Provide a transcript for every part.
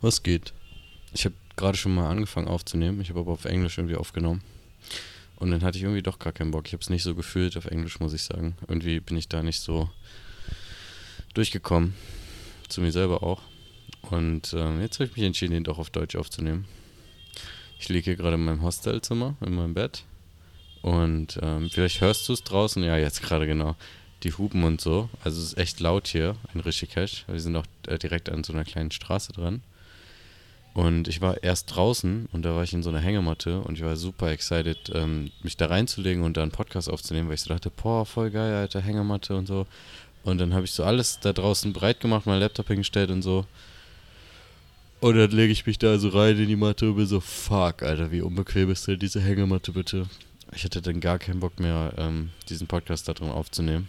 Was geht? Ich habe gerade schon mal angefangen aufzunehmen. Ich habe aber auf Englisch irgendwie aufgenommen. Und dann hatte ich irgendwie doch gar keinen Bock. Ich habe es nicht so gefühlt auf Englisch, muss ich sagen. Irgendwie bin ich da nicht so durchgekommen. Zu mir selber auch. Und äh, jetzt habe ich mich entschieden, ihn doch auf Deutsch aufzunehmen. Ich liege hier gerade in meinem Hostelzimmer, in meinem Bett. Und ähm, vielleicht hörst du es draußen. Ja, jetzt gerade genau. Die Hupen und so. Also es ist echt laut hier in Rishikesh. Wir sind auch äh, direkt an so einer kleinen Straße dran. Und ich war erst draußen und da war ich in so einer Hängematte und ich war super excited, ähm, mich da reinzulegen und da einen Podcast aufzunehmen, weil ich so dachte, boah, voll geil, Alter, Hängematte und so. Und dann habe ich so alles da draußen breit gemacht, mein Laptop hingestellt und so. Und dann lege ich mich da so rein in die Matte und bin so, fuck, Alter, wie unbequem ist denn diese Hängematte bitte? Ich hatte dann gar keinen Bock mehr, ähm, diesen Podcast da drin aufzunehmen.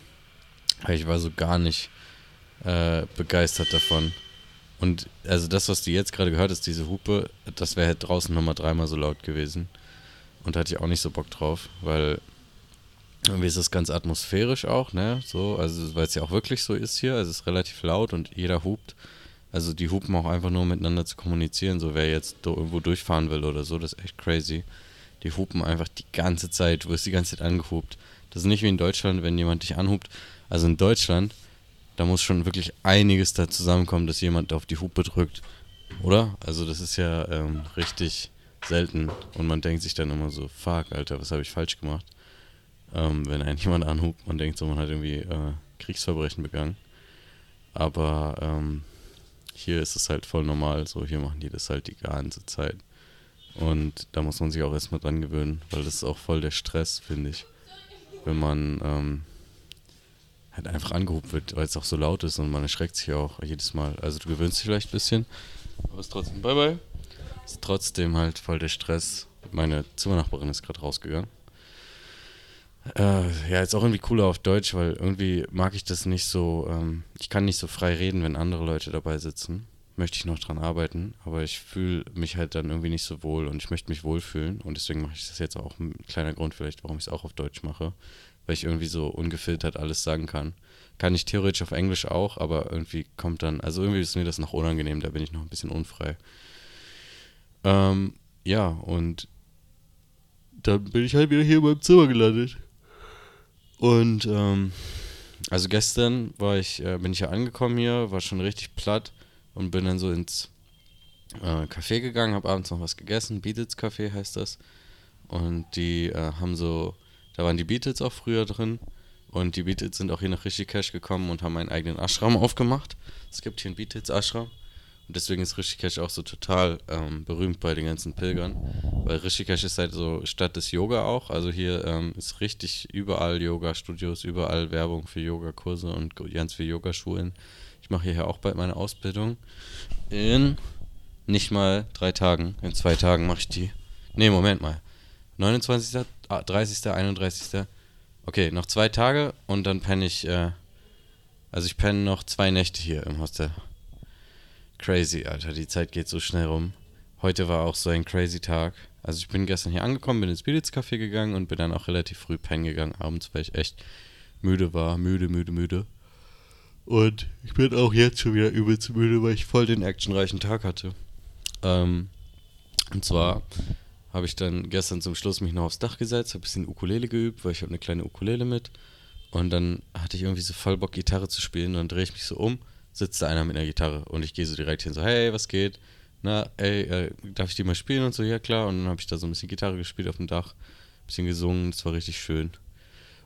Weil ich war so gar nicht äh, begeistert davon. Und also das, was du jetzt gerade gehört hast, diese Hupe, das wäre halt draußen nochmal dreimal so laut gewesen. Und da hatte ich auch nicht so Bock drauf, weil irgendwie ist das ganz atmosphärisch auch, ne? So, also weil es ja auch wirklich so ist hier. Also es ist relativ laut und jeder hupt. Also die hupen auch einfach nur miteinander zu kommunizieren, so wer jetzt irgendwo durchfahren will oder so, das ist echt crazy. Die hupen einfach die ganze Zeit, du wirst die ganze Zeit angehupt. Das ist nicht wie in Deutschland, wenn jemand dich anhupt. Also in Deutschland da muss schon wirklich einiges da zusammenkommen, dass jemand auf die Hupe drückt. Oder? Also das ist ja ähm, richtig selten. Und man denkt sich dann immer so, fuck, Alter, was habe ich falsch gemacht? Ähm, wenn einen jemand anhupt, man denkt so, man hat irgendwie äh, Kriegsverbrechen begangen. Aber ähm, hier ist es halt voll normal. So, hier machen die das halt die ganze Zeit. Und da muss man sich auch erstmal dran gewöhnen, weil das ist auch voll der Stress, finde ich. Wenn man ähm, halt einfach angehoben wird, weil es auch so laut ist und man erschreckt sich auch jedes Mal. Also du gewöhnst dich vielleicht ein bisschen, aber es ist trotzdem bye bye. Es ist trotzdem halt voll der Stress. Meine Zimmernachbarin ist gerade rausgegangen. Äh, ja, ist auch irgendwie cooler auf Deutsch, weil irgendwie mag ich das nicht so. Ähm, ich kann nicht so frei reden, wenn andere Leute dabei sitzen. Möchte ich noch dran arbeiten, aber ich fühle mich halt dann irgendwie nicht so wohl und ich möchte mich wohlfühlen und deswegen mache ich das jetzt auch ein kleiner Grund vielleicht, warum ich es auch auf Deutsch mache, weil ich irgendwie so ungefiltert alles sagen kann. Kann ich theoretisch auf Englisch auch, aber irgendwie kommt dann, also irgendwie ist mir das noch unangenehm, da bin ich noch ein bisschen unfrei. Ähm, ja, und dann bin ich halt wieder hier in meinem Zimmer gelandet. Und, ähm, also gestern war ich, äh, bin ich ja angekommen hier, war schon richtig platt und bin dann so ins äh, Café gegangen, habe abends noch was gegessen, Beatles Café heißt das. Und die äh, haben so da waren die Beatles auch früher drin. Und die Beatles sind auch hier nach Rishikesh gekommen und haben einen eigenen Ashram aufgemacht. Es gibt hier einen Beatles-Ashram. Und deswegen ist Rishikesh auch so total ähm, berühmt bei den ganzen Pilgern. Weil Rishikesh ist halt so Stadt des Yoga auch. Also hier ähm, ist richtig überall Yoga-Studios, überall Werbung für Yogakurse und ganz viele Yogaschulen. Ich mache hierher auch bald meine Ausbildung. In nicht mal drei Tagen. In zwei Tagen mache ich die. Ne, Moment mal. 29. 30., 31. Okay, noch zwei Tage und dann penne ich, äh, also ich penne noch zwei Nächte hier im Hostel. Crazy, Alter, die Zeit geht so schnell rum. Heute war auch so ein crazy Tag. Also ich bin gestern hier angekommen, bin ins Spirits Café gegangen und bin dann auch relativ früh pennen gegangen abends, weil ich echt müde war, müde, müde, müde. Und ich bin auch jetzt schon wieder übelst müde, weil ich voll den actionreichen Tag hatte. Ähm, und zwar habe ich dann gestern zum Schluss mich noch aufs Dach gesetzt, habe ein bisschen Ukulele geübt, weil ich habe eine kleine Ukulele mit. Und dann hatte ich irgendwie so voll Bock, Gitarre zu spielen. Und dann drehe ich mich so um, sitzt da einer mit einer Gitarre. Und ich gehe so direkt hin, so, hey, was geht? Na, ey, äh, darf ich die mal spielen? Und so, ja klar. Und dann habe ich da so ein bisschen Gitarre gespielt auf dem Dach, ein bisschen gesungen, das war richtig schön.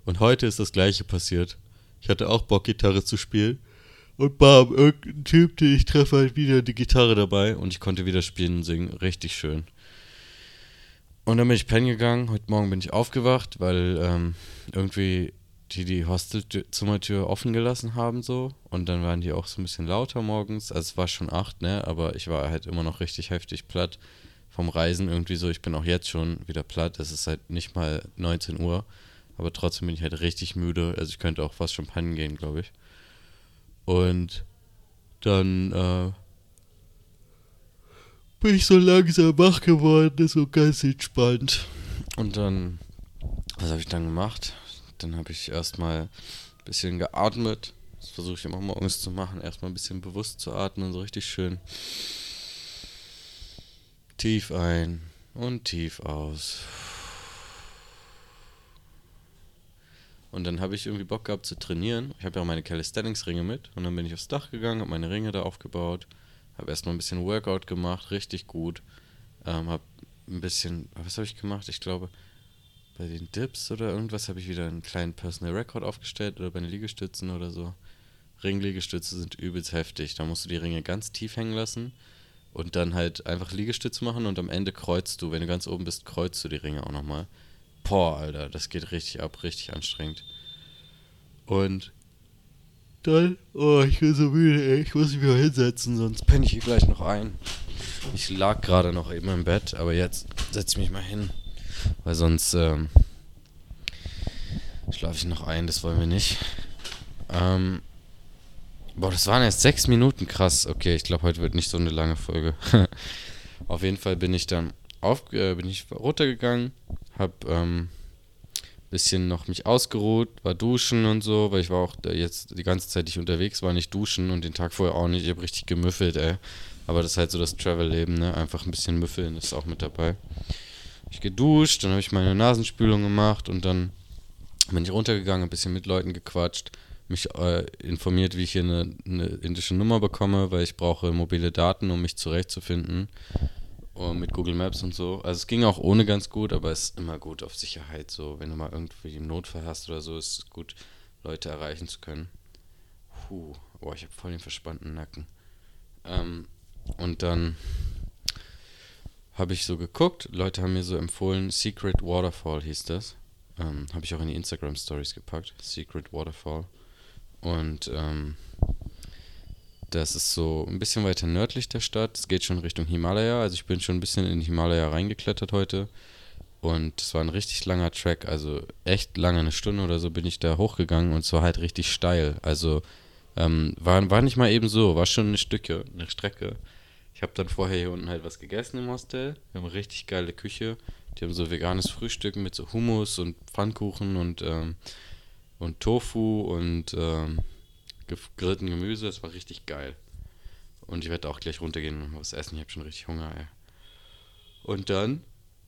Und heute ist das gleiche passiert. Ich hatte auch Bock, Gitarre zu spielen. Und bam, irgendein Typ, den ich treffe, hat wieder die Gitarre dabei. Und ich konnte wieder spielen und singen. Richtig schön. Und dann bin ich pennen gegangen. Heute Morgen bin ich aufgewacht, weil ähm, irgendwie die die Hostelzimmertür offen gelassen haben so. Und dann waren die auch so ein bisschen lauter morgens. Also es war schon acht, ne? Aber ich war halt immer noch richtig heftig platt vom Reisen irgendwie so. Ich bin auch jetzt schon wieder platt. Es ist halt nicht mal 19 Uhr. Aber trotzdem bin ich halt richtig müde. Also ich könnte auch fast schon pennen gehen, glaube ich. Und dann äh, bin ich so langsam wach geworden, so ganz entspannt. Und dann, was habe ich dann gemacht? Dann habe ich erstmal ein bisschen geatmet. Das versuche ich immer morgens zu machen. Erstmal ein bisschen bewusst zu atmen, so richtig schön Tief ein und tief aus. Und dann habe ich irgendwie Bock gehabt zu trainieren. Ich habe ja auch meine Calisthenics-Ringe mit. Und dann bin ich aufs Dach gegangen, habe meine Ringe da aufgebaut. Habe erstmal ein bisschen Workout gemacht, richtig gut. Ähm, habe ein bisschen, was habe ich gemacht? Ich glaube, bei den Dips oder irgendwas habe ich wieder einen kleinen Personal Record aufgestellt oder bei den Liegestützen oder so. Ringliegestütze sind übelst heftig. Da musst du die Ringe ganz tief hängen lassen und dann halt einfach Liegestütze machen und am Ende kreuzt du, wenn du ganz oben bist, kreuzt du die Ringe auch nochmal. Boah, Alter, das geht richtig ab, richtig anstrengend. Und dann, oh, ich bin so müde, ey, ich muss mich mal hinsetzen, sonst penne ich hier gleich noch ein. Ich lag gerade noch eben im Bett, aber jetzt setze ich mich mal hin, weil sonst ähm, schlafe ich noch ein, das wollen wir nicht. Ähm, boah, das waren erst sechs Minuten, krass. Okay, ich glaube, heute wird nicht so eine lange Folge. Auf jeden Fall bin ich dann auf, äh, bin ich runtergegangen, hab ähm, bisschen noch mich ausgeruht, war duschen und so, weil ich war auch jetzt die ganze Zeit nicht unterwegs, war nicht duschen und den Tag vorher auch nicht. Ich habe richtig gemüffelt, ey. Aber das ist halt so das Travel-Leben, ne? Einfach ein bisschen müffeln ist auch mit dabei. Ich geduscht, dann habe ich meine Nasenspülung gemacht und dann bin ich runtergegangen, ein bisschen mit Leuten gequatscht, mich äh, informiert, wie ich hier eine, eine indische Nummer bekomme, weil ich brauche mobile Daten, um mich zurechtzufinden mit Google Maps und so. Also es ging auch ohne ganz gut, aber es ist immer gut auf Sicherheit. So, wenn du mal irgendwie einen Notfall hast oder so, ist es gut, Leute erreichen zu können. Puh, oh, ich habe voll den verspannten Nacken. Ähm, und dann habe ich so geguckt, Leute haben mir so empfohlen, Secret Waterfall hieß das. Ähm, habe ich auch in die Instagram Stories gepackt, Secret Waterfall. Und ähm, das ist so ein bisschen weiter nördlich der Stadt. Es geht schon Richtung Himalaya. Also ich bin schon ein bisschen in Himalaya reingeklettert heute. Und es war ein richtig langer Track. Also echt lange, eine Stunde oder so bin ich da hochgegangen und es war halt richtig steil. Also ähm, war, war nicht mal eben so, war schon eine Stücke, eine Strecke. Ich habe dann vorher hier unten halt was gegessen im Hostel. Wir haben eine richtig geile Küche. Die haben so veganes Frühstück mit so Hummus und Pfannkuchen und, ähm, und Tofu und ähm, gegrillten Gemüse. Das war richtig geil. Und ich werde auch gleich runtergehen und was essen. Ich habe schon richtig Hunger, ey. Und dann,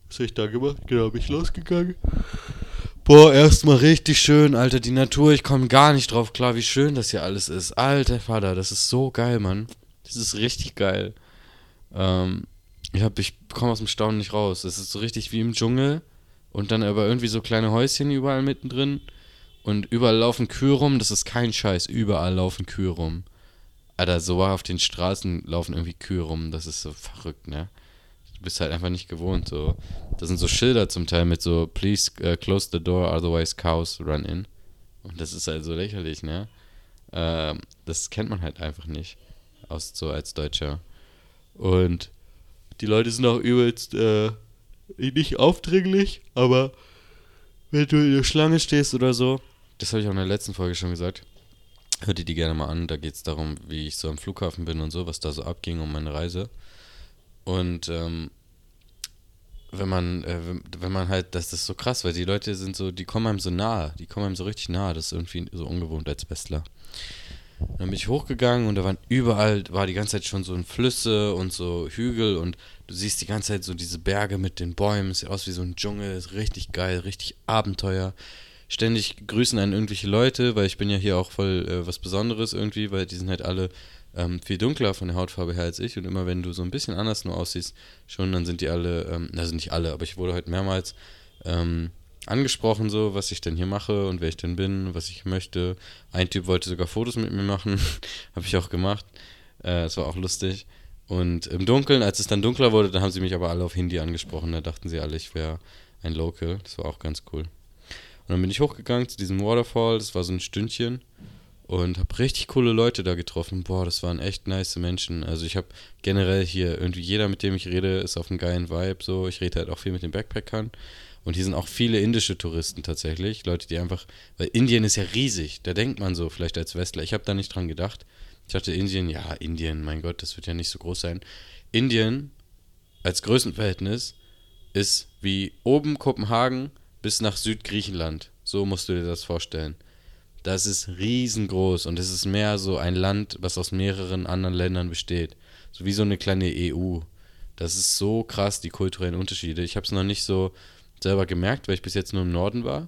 was habe ich da gemacht? Genau, bin ich losgegangen. Boah, erstmal richtig schön, Alter, die Natur. Ich komme gar nicht drauf klar, wie schön das hier alles ist. Alter Vater, das ist so geil, Mann. Das ist richtig geil. Ähm, ich, ich komme aus dem Staunen nicht raus. Das ist so richtig wie im Dschungel. Und dann aber irgendwie so kleine Häuschen überall mittendrin. Und überall laufen Kühe rum, das ist kein Scheiß, überall laufen Kühe rum. Alter, so auf den Straßen laufen irgendwie Kühe rum, das ist so verrückt, ne? Du bist halt einfach nicht gewohnt, so. Da sind so Schilder zum Teil mit so, please uh, close the door, otherwise cows run in. Und das ist halt so lächerlich, ne? Ähm, das kennt man halt einfach nicht, aus, so als Deutscher. Und die Leute sind auch übelst, äh, nicht aufdringlich, aber wenn du in der Schlange stehst oder so, das habe ich auch in der letzten Folge schon gesagt. Hört ihr die gerne mal an. Da geht es darum, wie ich so am Flughafen bin und so, was da so abging um meine Reise. Und ähm, wenn man, äh, wenn man halt, das ist so krass, weil die Leute sind so, die kommen einem so nahe, die kommen einem so richtig nahe. Das ist irgendwie so ungewohnt als Bestler. Dann bin ich hochgegangen und da waren überall, war die ganze Zeit schon so ein Flüsse und so Hügel und du siehst die ganze Zeit so diese Berge mit den Bäumen, sieht aus wie so ein Dschungel, ist richtig geil, richtig Abenteuer. Ständig grüßen an irgendwelche Leute, weil ich bin ja hier auch voll äh, was Besonderes irgendwie, weil die sind halt alle ähm, viel dunkler von der Hautfarbe her als ich und immer wenn du so ein bisschen anders nur aussiehst, schon, dann sind die alle, ähm, also nicht alle, aber ich wurde heute mehrmals ähm, angesprochen, so, was ich denn hier mache und wer ich denn bin, was ich möchte. Ein Typ wollte sogar Fotos mit mir machen, habe ich auch gemacht. Äh, es war auch lustig. Und im Dunkeln, als es dann dunkler wurde, dann haben sie mich aber alle auf Hindi angesprochen. Da dachten sie alle, ich wäre ein Local. Das war auch ganz cool. Und dann bin ich hochgegangen zu diesem Waterfall, das war so ein Stündchen und habe richtig coole Leute da getroffen. Boah, das waren echt nice Menschen. Also ich habe generell hier irgendwie jeder, mit dem ich rede, ist auf einem geilen Vibe so. Ich rede halt auch viel mit den Backpackern. Und hier sind auch viele indische Touristen tatsächlich. Leute, die einfach, weil Indien ist ja riesig. Da denkt man so, vielleicht als Westler. Ich habe da nicht dran gedacht. Ich dachte, Indien, ja, Indien, mein Gott, das wird ja nicht so groß sein. Indien als Größenverhältnis ist wie oben Kopenhagen bis nach Südgriechenland. So musst du dir das vorstellen. Das ist riesengroß und es ist mehr so ein Land, was aus mehreren anderen Ländern besteht. So wie so eine kleine EU. Das ist so krass, die kulturellen Unterschiede. Ich habe es noch nicht so selber gemerkt, weil ich bis jetzt nur im Norden war,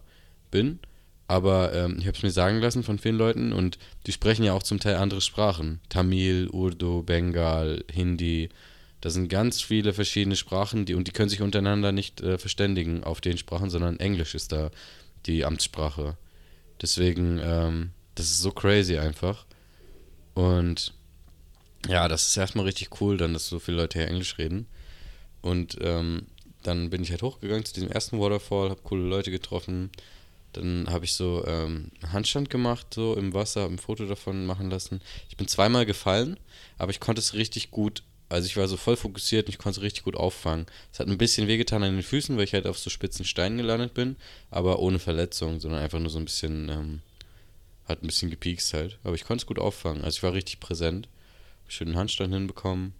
bin. Aber ähm, ich habe es mir sagen lassen von vielen Leuten und die sprechen ja auch zum Teil andere Sprachen. Tamil, Urdu, Bengal, Hindi. Das sind ganz viele verschiedene Sprachen, die und die können sich untereinander nicht äh, verständigen auf den Sprachen, sondern Englisch ist da die Amtssprache. Deswegen, ähm, das ist so crazy einfach. Und ja, das ist erstmal richtig cool, dann, dass so viele Leute hier Englisch reden. Und ähm, dann bin ich halt hochgegangen zu diesem ersten Waterfall, habe coole Leute getroffen. Dann habe ich so ähm, Handstand gemacht, so im Wasser, habe ein Foto davon machen lassen. Ich bin zweimal gefallen, aber ich konnte es richtig gut, also ich war so voll fokussiert und ich konnte es richtig gut auffangen. Es hat ein bisschen wehgetan an den Füßen, weil ich halt auf so spitzen Steinen gelandet bin, aber ohne Verletzung, sondern einfach nur so ein bisschen, ähm, hat ein bisschen gepiekst halt. Aber ich konnte es gut auffangen, also ich war richtig präsent. Hab schönen Handstand hinbekommen.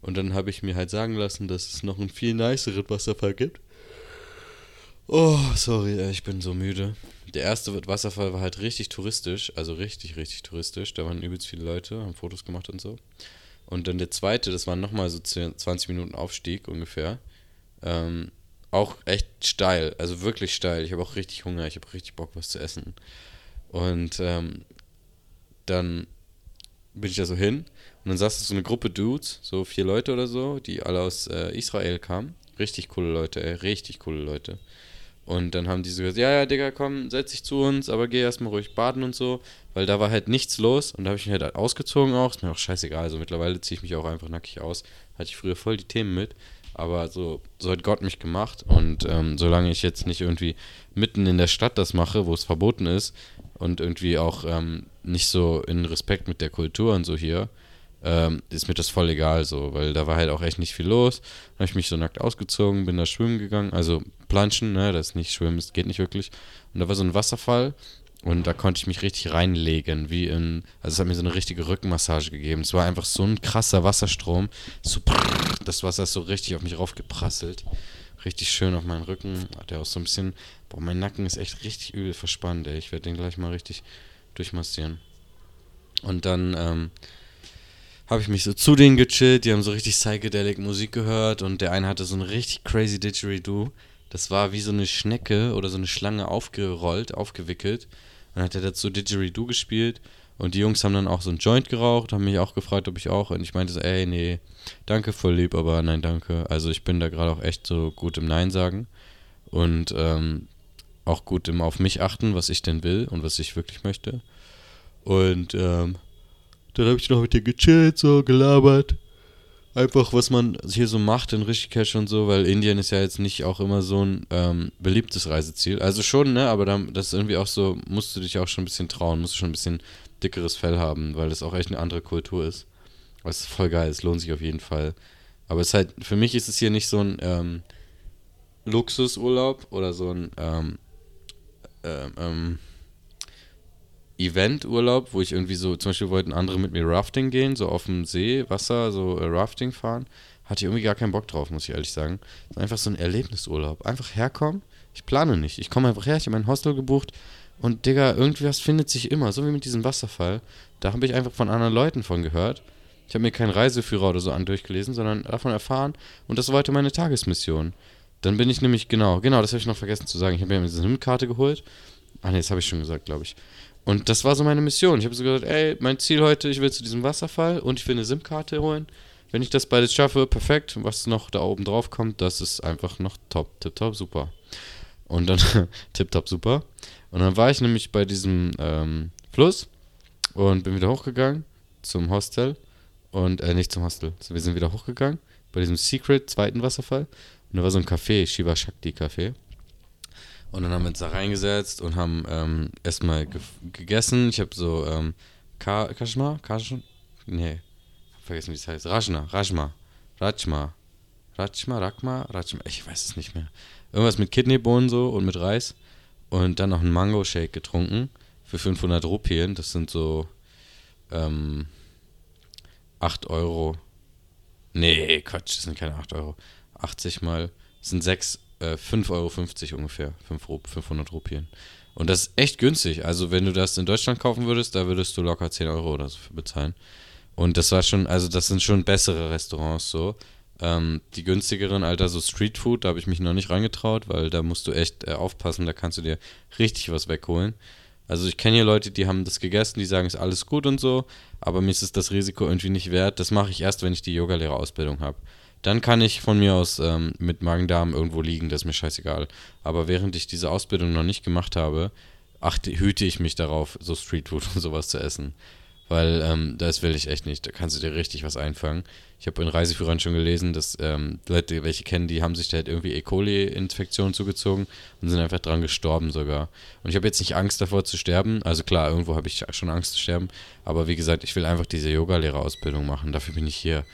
Und dann habe ich mir halt sagen lassen, dass es noch einen viel niceren Wasserfall gibt. Oh, sorry, ich bin so müde. Der erste Wasserfall war halt richtig touristisch, also richtig, richtig touristisch. Da waren übelst viele Leute, haben Fotos gemacht und so. Und dann der zweite, das war nochmal so 20 Minuten Aufstieg ungefähr. Ähm, auch echt steil, also wirklich steil. Ich habe auch richtig Hunger, ich habe richtig Bock, was zu essen. Und ähm, dann bin ich da so hin und dann saß so eine Gruppe Dudes, so vier Leute oder so, die alle aus äh, Israel kamen. Richtig coole Leute, ey, richtig coole Leute. Und dann haben die so gesagt, ja, ja, Digga, komm, setz dich zu uns, aber geh erstmal ruhig baden und so, weil da war halt nichts los und da habe ich mich halt ausgezogen auch, ist mir auch scheißegal, also mittlerweile ziehe ich mich auch einfach nackig aus, hatte ich früher voll die Themen mit, aber so, so hat Gott mich gemacht. Und ähm, solange ich jetzt nicht irgendwie mitten in der Stadt das mache, wo es verboten ist und irgendwie auch ähm, nicht so in Respekt mit der Kultur und so hier, ähm, ist mir das voll egal so, weil da war halt auch echt nicht viel los. Dann habe ich mich so nackt ausgezogen, bin da schwimmen gegangen, also planschen, ne, das ist nicht schwimmen, das geht nicht wirklich. Und da war so ein Wasserfall und da konnte ich mich richtig reinlegen, wie in, also es hat mir so eine richtige Rückenmassage gegeben. Es war einfach so ein krasser Wasserstrom, so das Wasser ist so richtig auf mich raufgeprasselt. Richtig schön auf meinen Rücken, hat der auch so ein bisschen, boah, mein Nacken ist echt richtig übel verspannt, ey. Ich werde den gleich mal richtig durchmassieren. Und dann, ähm, habe ich mich so zu denen gechillt, die haben so richtig psychedelic Musik gehört und der eine hatte so ein richtig crazy Didgeridoo. Das war wie so eine Schnecke oder so eine Schlange aufgerollt, aufgewickelt. Dann hat er dazu Didgeridoo gespielt und die Jungs haben dann auch so ein Joint geraucht, haben mich auch gefragt, ob ich auch. Und ich meinte so, ey, nee, danke, voll lieb, aber nein, danke. Also ich bin da gerade auch echt so gut im Nein sagen und ähm, auch gut im auf mich achten, was ich denn will und was ich wirklich möchte. Und ähm, dann habe ich noch mit dir gechillt, so gelabert. Einfach, was man hier so macht in Rishikesh und so, weil Indien ist ja jetzt nicht auch immer so ein ähm, beliebtes Reiseziel. Also schon, ne, aber dann, das ist irgendwie auch so, musst du dich auch schon ein bisschen trauen, musst du schon ein bisschen dickeres Fell haben, weil das auch echt eine andere Kultur ist. Was voll geil, es lohnt sich auf jeden Fall. Aber es ist halt, für mich ist es hier nicht so ein ähm, Luxusurlaub oder so ein ähm, ähm, ähm Eventurlaub, wo ich irgendwie so, zum Beispiel wollten andere mit mir Rafting gehen, so auf dem See, Wasser, so äh, Rafting fahren. Hatte ich irgendwie gar keinen Bock drauf, muss ich ehrlich sagen. Einfach so ein Erlebnisurlaub. Einfach herkommen. Ich plane nicht. Ich komme einfach her, ich habe mein Hostel gebucht und Digga, irgendwas findet sich immer, so wie mit diesem Wasserfall. Da habe ich einfach von anderen Leuten von gehört. Ich habe mir keinen Reiseführer oder so an durchgelesen, sondern davon erfahren und das war heute meine Tagesmission. Dann bin ich nämlich, genau, genau, das habe ich noch vergessen zu sagen. Ich habe mir eine SIM-Karte geholt. Ah ne, das habe ich schon gesagt, glaube ich. Und das war so meine Mission. Ich habe so gesagt, ey, mein Ziel heute, ich will zu diesem Wasserfall und ich will eine SIM-Karte holen. Wenn ich das beides schaffe, perfekt. Was noch da oben drauf kommt, das ist einfach noch top, tipptopp, super. Und dann, tipptopp, super. Und dann war ich nämlich bei diesem ähm, Fluss und bin wieder hochgegangen zum Hostel. Und, äh, nicht zum Hostel. wir sind wieder hochgegangen bei diesem Secret zweiten Wasserfall. Und da war so ein Café, Shiva Shakti Café. Und dann haben wir uns da reingesetzt und haben ähm, erstmal ge gegessen. Ich habe so ähm, Ka Kashma? Kashma? Nee, hab vergessen, wie es heißt. Rajna, Rajma, Rajma, Rajma, Rakma, Rajma, ich weiß es nicht mehr. Irgendwas mit Kidneybohnen so und mit Reis. Und dann noch einen Mango-Shake getrunken für 500 Rupien. Das sind so ähm, 8 Euro. Nee, Quatsch, das sind keine 8 Euro. 80 mal, das sind 6 äh, 5,50 Euro ungefähr, 5, 500 Rupien. Und das ist echt günstig. Also wenn du das in Deutschland kaufen würdest, da würdest du locker 10 Euro oder so für bezahlen. Und das war schon, also das sind schon bessere Restaurants so. Ähm, die günstigeren, Alter, so Streetfood, da habe ich mich noch nicht reingetraut, weil da musst du echt äh, aufpassen, da kannst du dir richtig was wegholen. Also ich kenne hier Leute, die haben das gegessen, die sagen, ist alles gut und so, aber mir ist es das Risiko irgendwie nicht wert. Das mache ich erst, wenn ich die Yogalehrerausbildung habe. Dann kann ich von mir aus ähm, mit Magen-Darm irgendwo liegen, das ist mir scheißegal. Aber während ich diese Ausbildung noch nicht gemacht habe, achte, hüte ich mich darauf, so Streetfood und sowas zu essen. Weil ähm, das will ich echt nicht. Da kannst du dir richtig was einfangen. Ich habe in Reiseführern schon gelesen, dass ähm, Leute, welche kennen, die haben sich da halt irgendwie E. coli-Infektionen zugezogen und sind einfach dran gestorben sogar. Und ich habe jetzt nicht Angst davor zu sterben. Also klar, irgendwo habe ich schon Angst zu sterben. Aber wie gesagt, ich will einfach diese Yoga-Lehrerausbildung machen. Dafür bin ich hier.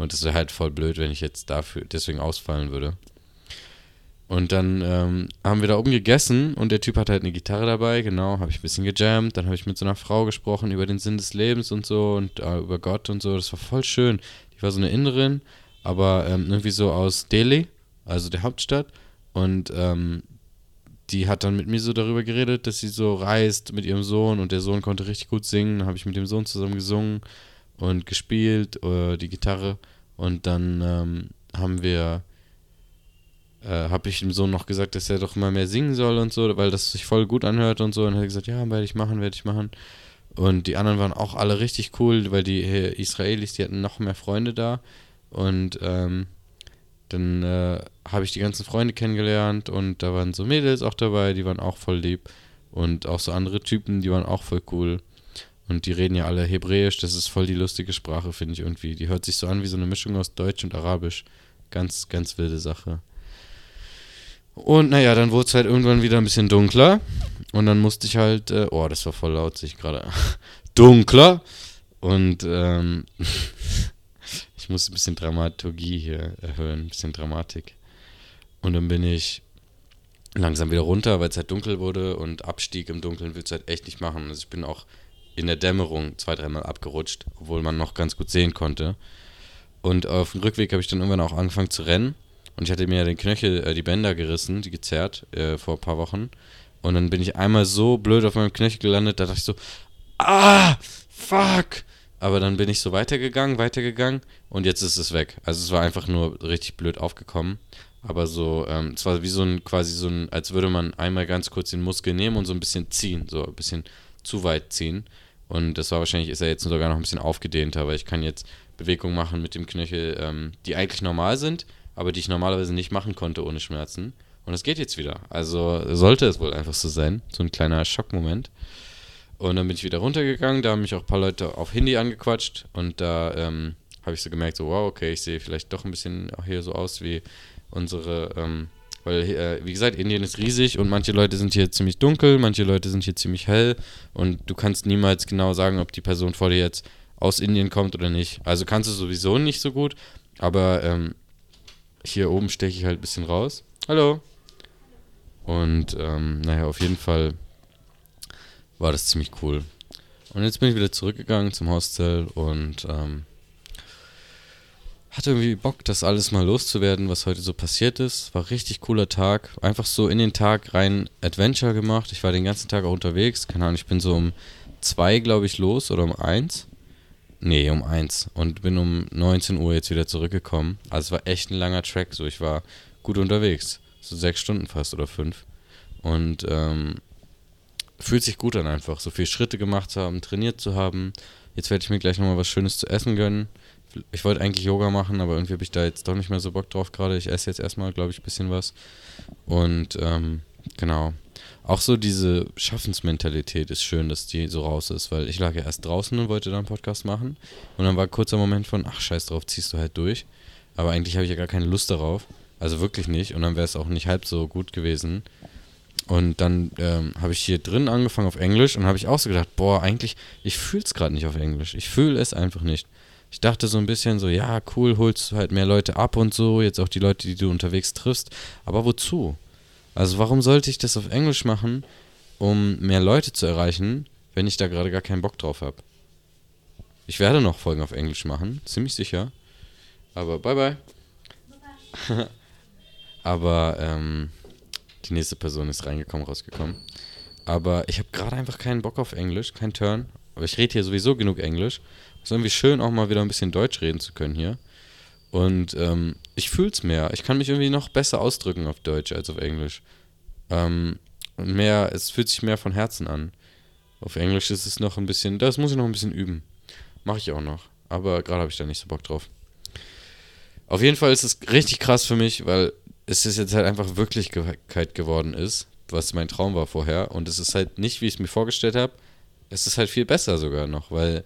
Und es wäre halt voll blöd, wenn ich jetzt dafür deswegen ausfallen würde. Und dann ähm, haben wir da oben gegessen und der Typ hatte halt eine Gitarre dabei, genau, habe ich ein bisschen gejammt. Dann habe ich mit so einer Frau gesprochen über den Sinn des Lebens und so und äh, über Gott und so. Das war voll schön. Die war so eine Innerin, aber ähm, irgendwie so aus Delhi, also der Hauptstadt. Und ähm, die hat dann mit mir so darüber geredet, dass sie so reist mit ihrem Sohn und der Sohn konnte richtig gut singen. Dann habe ich mit dem Sohn zusammen gesungen und gespielt, äh, die Gitarre. Und dann ähm, haben wir, äh, habe ich dem Sohn noch gesagt, dass er doch mal mehr singen soll und so, weil das sich voll gut anhört und so. Und er hat gesagt, ja, werde ich machen, werde ich machen. Und die anderen waren auch alle richtig cool, weil die Israelis, die hatten noch mehr Freunde da. Und ähm, dann äh, habe ich die ganzen Freunde kennengelernt und da waren so Mädels auch dabei, die waren auch voll lieb. Und auch so andere Typen, die waren auch voll cool. Und die reden ja alle Hebräisch, das ist voll die lustige Sprache, finde ich irgendwie. Die hört sich so an wie so eine Mischung aus Deutsch und Arabisch. Ganz, ganz wilde Sache. Und naja, dann wurde es halt irgendwann wieder ein bisschen dunkler. Und dann musste ich halt, äh, oh, das war voll laut, sich gerade. dunkler. Und ähm, ich musste ein bisschen Dramaturgie hier erhöhen, ein bisschen Dramatik. Und dann bin ich langsam wieder runter, weil es halt dunkel wurde und Abstieg im Dunkeln willst du halt echt nicht machen. Also ich bin auch in der Dämmerung zwei, dreimal abgerutscht, obwohl man noch ganz gut sehen konnte. Und auf dem Rückweg habe ich dann irgendwann auch angefangen zu rennen. Und ich hatte mir ja den Knöchel, äh, die Bänder gerissen, die gezerrt, äh, vor ein paar Wochen. Und dann bin ich einmal so blöd auf meinem Knöchel gelandet, da dachte ich so, ah, fuck. Aber dann bin ich so weitergegangen, weitergegangen und jetzt ist es weg. Also es war einfach nur richtig blöd aufgekommen. Aber so, ähm, es war wie so ein, quasi so ein, als würde man einmal ganz kurz den Muskel nehmen und so ein bisschen ziehen, so ein bisschen zu weit ziehen. Und das war wahrscheinlich, ist er jetzt sogar noch ein bisschen aufgedehnter, weil ich kann jetzt Bewegungen machen mit dem Knöchel, ähm, die eigentlich normal sind, aber die ich normalerweise nicht machen konnte ohne Schmerzen. Und es geht jetzt wieder. Also sollte es wohl einfach so sein. So ein kleiner Schockmoment. Und dann bin ich wieder runtergegangen, da haben mich auch ein paar Leute auf Hindi angequatscht und da ähm, habe ich so gemerkt, so wow, okay, ich sehe vielleicht doch ein bisschen auch hier so aus wie unsere ähm, weil, äh, wie gesagt, Indien ist riesig und manche Leute sind hier ziemlich dunkel, manche Leute sind hier ziemlich hell und du kannst niemals genau sagen, ob die Person vor dir jetzt aus Indien kommt oder nicht. Also kannst du sowieso nicht so gut, aber ähm, hier oben steche ich halt ein bisschen raus. Hallo. Und ähm, naja, auf jeden Fall war das ziemlich cool. Und jetzt bin ich wieder zurückgegangen zum Hostel und ähm, hatte irgendwie Bock, das alles mal loszuwerden, was heute so passiert ist. War richtig cooler Tag. Einfach so in den Tag rein Adventure gemacht. Ich war den ganzen Tag auch unterwegs. Keine Ahnung, ich bin so um zwei, glaube ich, los oder um eins. Nee, um eins. Und bin um 19 Uhr jetzt wieder zurückgekommen. Also es war echt ein langer Track. So, ich war gut unterwegs. So sechs Stunden fast oder fünf. Und ähm, fühlt sich gut an einfach. So viele Schritte gemacht zu haben, trainiert zu haben. Jetzt werde ich mir gleich nochmal was Schönes zu essen gönnen ich wollte eigentlich Yoga machen, aber irgendwie habe ich da jetzt doch nicht mehr so Bock drauf gerade. Ich esse jetzt erstmal, glaube ich, ein bisschen was. Und ähm, genau. Auch so diese Schaffensmentalität ist schön, dass die so raus ist, weil ich lag ja erst draußen und wollte da einen Podcast machen. Und dann war ein kurzer Moment von, ach scheiß drauf, ziehst du halt durch. Aber eigentlich habe ich ja gar keine Lust darauf. Also wirklich nicht. Und dann wäre es auch nicht halb so gut gewesen. Und dann ähm, habe ich hier drin angefangen auf Englisch und habe ich auch so gedacht, boah, eigentlich, ich fühle es gerade nicht auf Englisch. Ich fühle es einfach nicht ich dachte so ein bisschen so, ja, cool, holst halt mehr Leute ab und so, jetzt auch die Leute, die du unterwegs triffst. Aber wozu? Also warum sollte ich das auf Englisch machen, um mehr Leute zu erreichen, wenn ich da gerade gar keinen Bock drauf habe? Ich werde noch Folgen auf Englisch machen, ziemlich sicher. Aber bye bye. bye. Aber ähm, die nächste Person ist reingekommen, rausgekommen. Aber ich habe gerade einfach keinen Bock auf Englisch, kein Turn. Aber ich rede hier sowieso genug Englisch. Es ist irgendwie schön, auch mal wieder ein bisschen Deutsch reden zu können hier. Und ähm, ich fühl's mehr. Ich kann mich irgendwie noch besser ausdrücken auf Deutsch als auf Englisch. Ähm, und mehr, es fühlt sich mehr von Herzen an. Auf Englisch ist es noch ein bisschen, das muss ich noch ein bisschen üben. Mache ich auch noch. Aber gerade habe ich da nicht so Bock drauf. Auf jeden Fall ist es richtig krass für mich, weil es ist jetzt halt einfach Wirklichkeit geworden ist, was mein Traum war vorher. Und es ist halt nicht, wie ich es mir vorgestellt habe. Es ist halt viel besser sogar noch, weil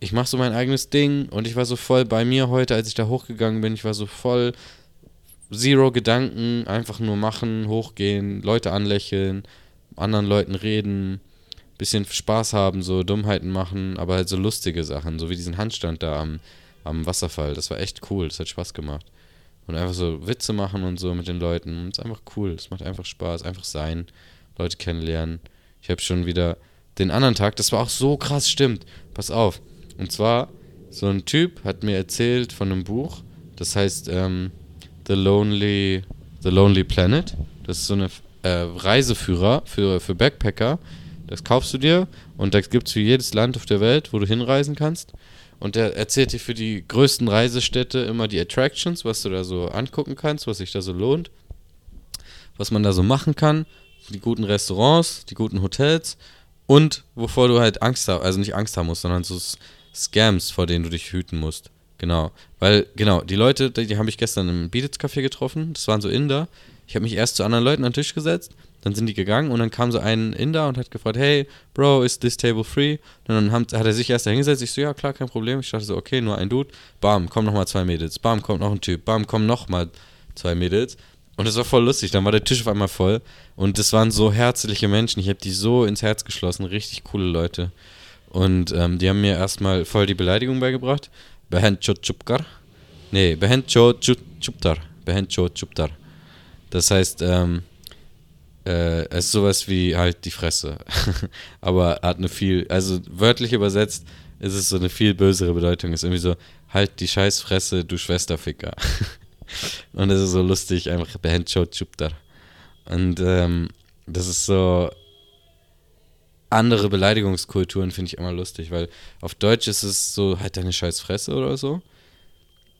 ich mache so mein eigenes Ding und ich war so voll bei mir heute, als ich da hochgegangen bin. Ich war so voll zero Gedanken, einfach nur machen, hochgehen, Leute anlächeln, anderen Leuten reden, bisschen Spaß haben, so Dummheiten machen, aber halt so lustige Sachen, so wie diesen Handstand da am, am Wasserfall. Das war echt cool, das hat Spaß gemacht. Und einfach so Witze machen und so mit den Leuten. Das ist einfach cool, das macht einfach Spaß, einfach sein, Leute kennenlernen. Ich habe schon wieder den anderen Tag, das war auch so krass, stimmt. Pass auf, und zwar, so ein Typ hat mir erzählt von einem Buch, das heißt ähm, The, Lonely, The Lonely Planet. Das ist so eine äh, Reiseführer für, für Backpacker. Das kaufst du dir und das gibt es für jedes Land auf der Welt, wo du hinreisen kannst. Und der erzählt dir für die größten Reisestädte immer die Attractions, was du da so angucken kannst, was sich da so lohnt, was man da so machen kann, die guten Restaurants, die guten Hotels und wovor du halt Angst hast, also nicht Angst haben musst, sondern so Scams, vor denen du dich hüten musst. Genau. Weil, genau, die Leute, die, die habe ich gestern im Beatles Café getroffen. Das waren so Inder. Ich habe mich erst zu anderen Leuten an den Tisch gesetzt. Dann sind die gegangen und dann kam so ein Inder und hat gefragt, hey, Bro, is this table free? Und dann haben, hat er sich erst da hingesetzt. Ich so, ja, klar, kein Problem. Ich dachte so, okay, nur ein Dude. Bam, kommen nochmal zwei Mädels. Bam, kommt noch ein Typ. Bam, kommen nochmal zwei Mädels. Und das war voll lustig. Dann war der Tisch auf einmal voll. Und das waren so herzliche Menschen. Ich habe die so ins Herz geschlossen. Richtig coole Leute. Und ähm, die haben mir erstmal voll die Beleidigung beigebracht. Behencho Chupkar. Nee, Behencho Chuptar. Behencho Chuptar. Das heißt, ähm, äh, es ist sowas wie halt die Fresse. Aber hat eine viel, also wörtlich übersetzt ist es so eine viel bösere Bedeutung. Ist irgendwie so, halt die Scheißfresse, du Schwesterficker. Und das ist so lustig, einfach Behencho Chuptar. Und ähm, das ist so, andere Beleidigungskulturen finde ich immer lustig, weil auf Deutsch ist es so, halt deine scheiß Fresse oder so.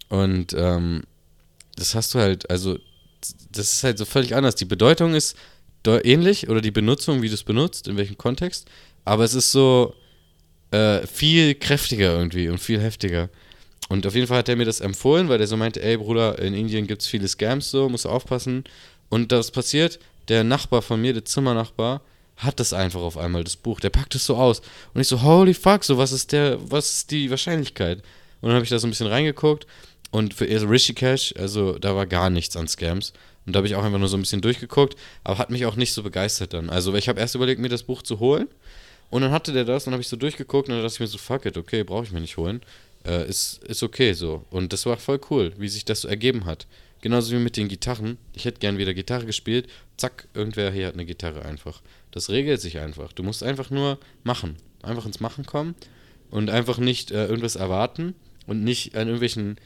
Und ähm, das hast du halt, also das ist halt so völlig anders. Die Bedeutung ist ähnlich oder die Benutzung, wie du es benutzt, in welchem Kontext, aber es ist so äh, viel kräftiger irgendwie und viel heftiger. Und auf jeden Fall hat er mir das empfohlen, weil er so meinte, ey Bruder, in Indien gibt es viele Scams so, musst du aufpassen. Und das passiert, der Nachbar von mir, der Zimmernachbar, hat das einfach auf einmal, das Buch. Der packt es so aus. Und ich so, holy fuck, so, was ist der, was ist die Wahrscheinlichkeit? Und dann habe ich da so ein bisschen reingeguckt und für Rishikesh, also da war gar nichts an Scams. Und da habe ich auch einfach nur so ein bisschen durchgeguckt, aber hat mich auch nicht so begeistert dann. Also ich habe erst überlegt, mir das Buch zu holen. Und dann hatte der das, und dann habe ich so durchgeguckt und dann dachte ich mir so, fuck it, okay, brauche ich mir nicht holen. Äh, ist, ist okay so. Und das war voll cool, wie sich das so ergeben hat. Genauso wie mit den Gitarren. Ich hätte gern wieder Gitarre gespielt. Zack, irgendwer hier hat eine Gitarre einfach. Das regelt sich einfach. Du musst einfach nur machen. Einfach ins Machen kommen und einfach nicht äh, irgendwas erwarten und nicht an irgendwelchen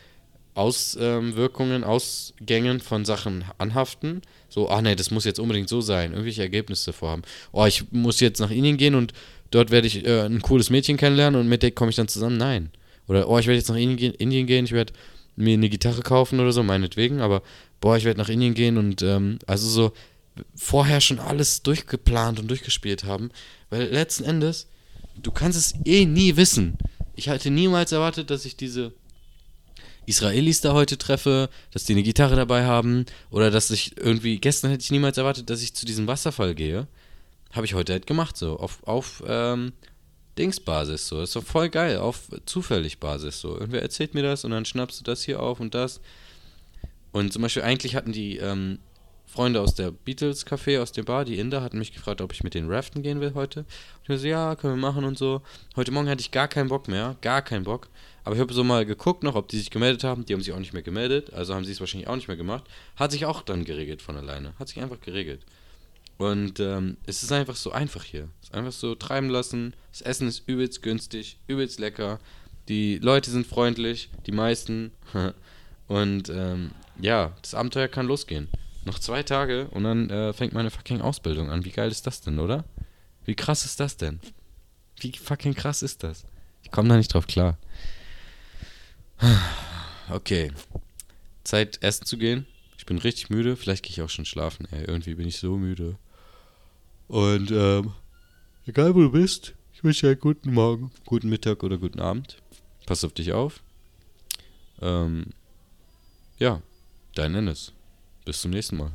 Auswirkungen, ähm, Ausgängen von Sachen anhaften. So, ach nee, das muss jetzt unbedingt so sein. Irgendwelche Ergebnisse vorhaben. Oh, ich muss jetzt nach Indien gehen und dort werde ich äh, ein cooles Mädchen kennenlernen und mit der komme ich dann zusammen. Nein. Oder, oh, ich werde jetzt nach Indien, Indien gehen, ich werde mir eine Gitarre kaufen oder so, meinetwegen, aber boah, ich werde nach Indien gehen und ähm, also so vorher schon alles durchgeplant und durchgespielt haben, weil letzten Endes, du kannst es eh nie wissen. Ich hatte niemals erwartet, dass ich diese Israelis da heute treffe, dass die eine Gitarre dabei haben oder dass ich irgendwie, gestern hätte ich niemals erwartet, dass ich zu diesem Wasserfall gehe. Habe ich heute halt gemacht, so, auf, auf ähm, Dingsbasis, so. Das ist doch voll geil, auf zufällig Basis, so. Irgendwer erzählt mir das und dann schnappst du das hier auf und das. Und zum Beispiel, eigentlich hatten die ähm, Freunde aus der Beatles Café, aus der Bar, die Inder, hatten mich gefragt, ob ich mit den Raften gehen will heute. Und ich so, ja, können wir machen und so. Heute Morgen hatte ich gar keinen Bock mehr, gar keinen Bock. Aber ich habe so mal geguckt noch, ob die sich gemeldet haben. Die haben sich auch nicht mehr gemeldet, also haben sie es wahrscheinlich auch nicht mehr gemacht. Hat sich auch dann geregelt von alleine. Hat sich einfach geregelt. Und ähm, es ist einfach so einfach hier. Es ist einfach so treiben lassen. Das Essen ist übelst günstig, übelst lecker. Die Leute sind freundlich, die meisten. und ähm, ja, das Abenteuer kann losgehen. Noch zwei Tage und dann äh, fängt meine fucking Ausbildung an. Wie geil ist das denn, oder? Wie krass ist das denn? Wie fucking krass ist das? Ich komme da nicht drauf klar. Okay. Zeit, essen zu gehen. Ich bin richtig müde. Vielleicht gehe ich auch schon schlafen. Ey, irgendwie bin ich so müde. Und, ähm, egal wo du bist, ich wünsche dir einen guten Morgen, guten Mittag oder guten Abend. Pass auf dich auf. Ähm, ja, dein Ennis. Bis zum nächsten Mal.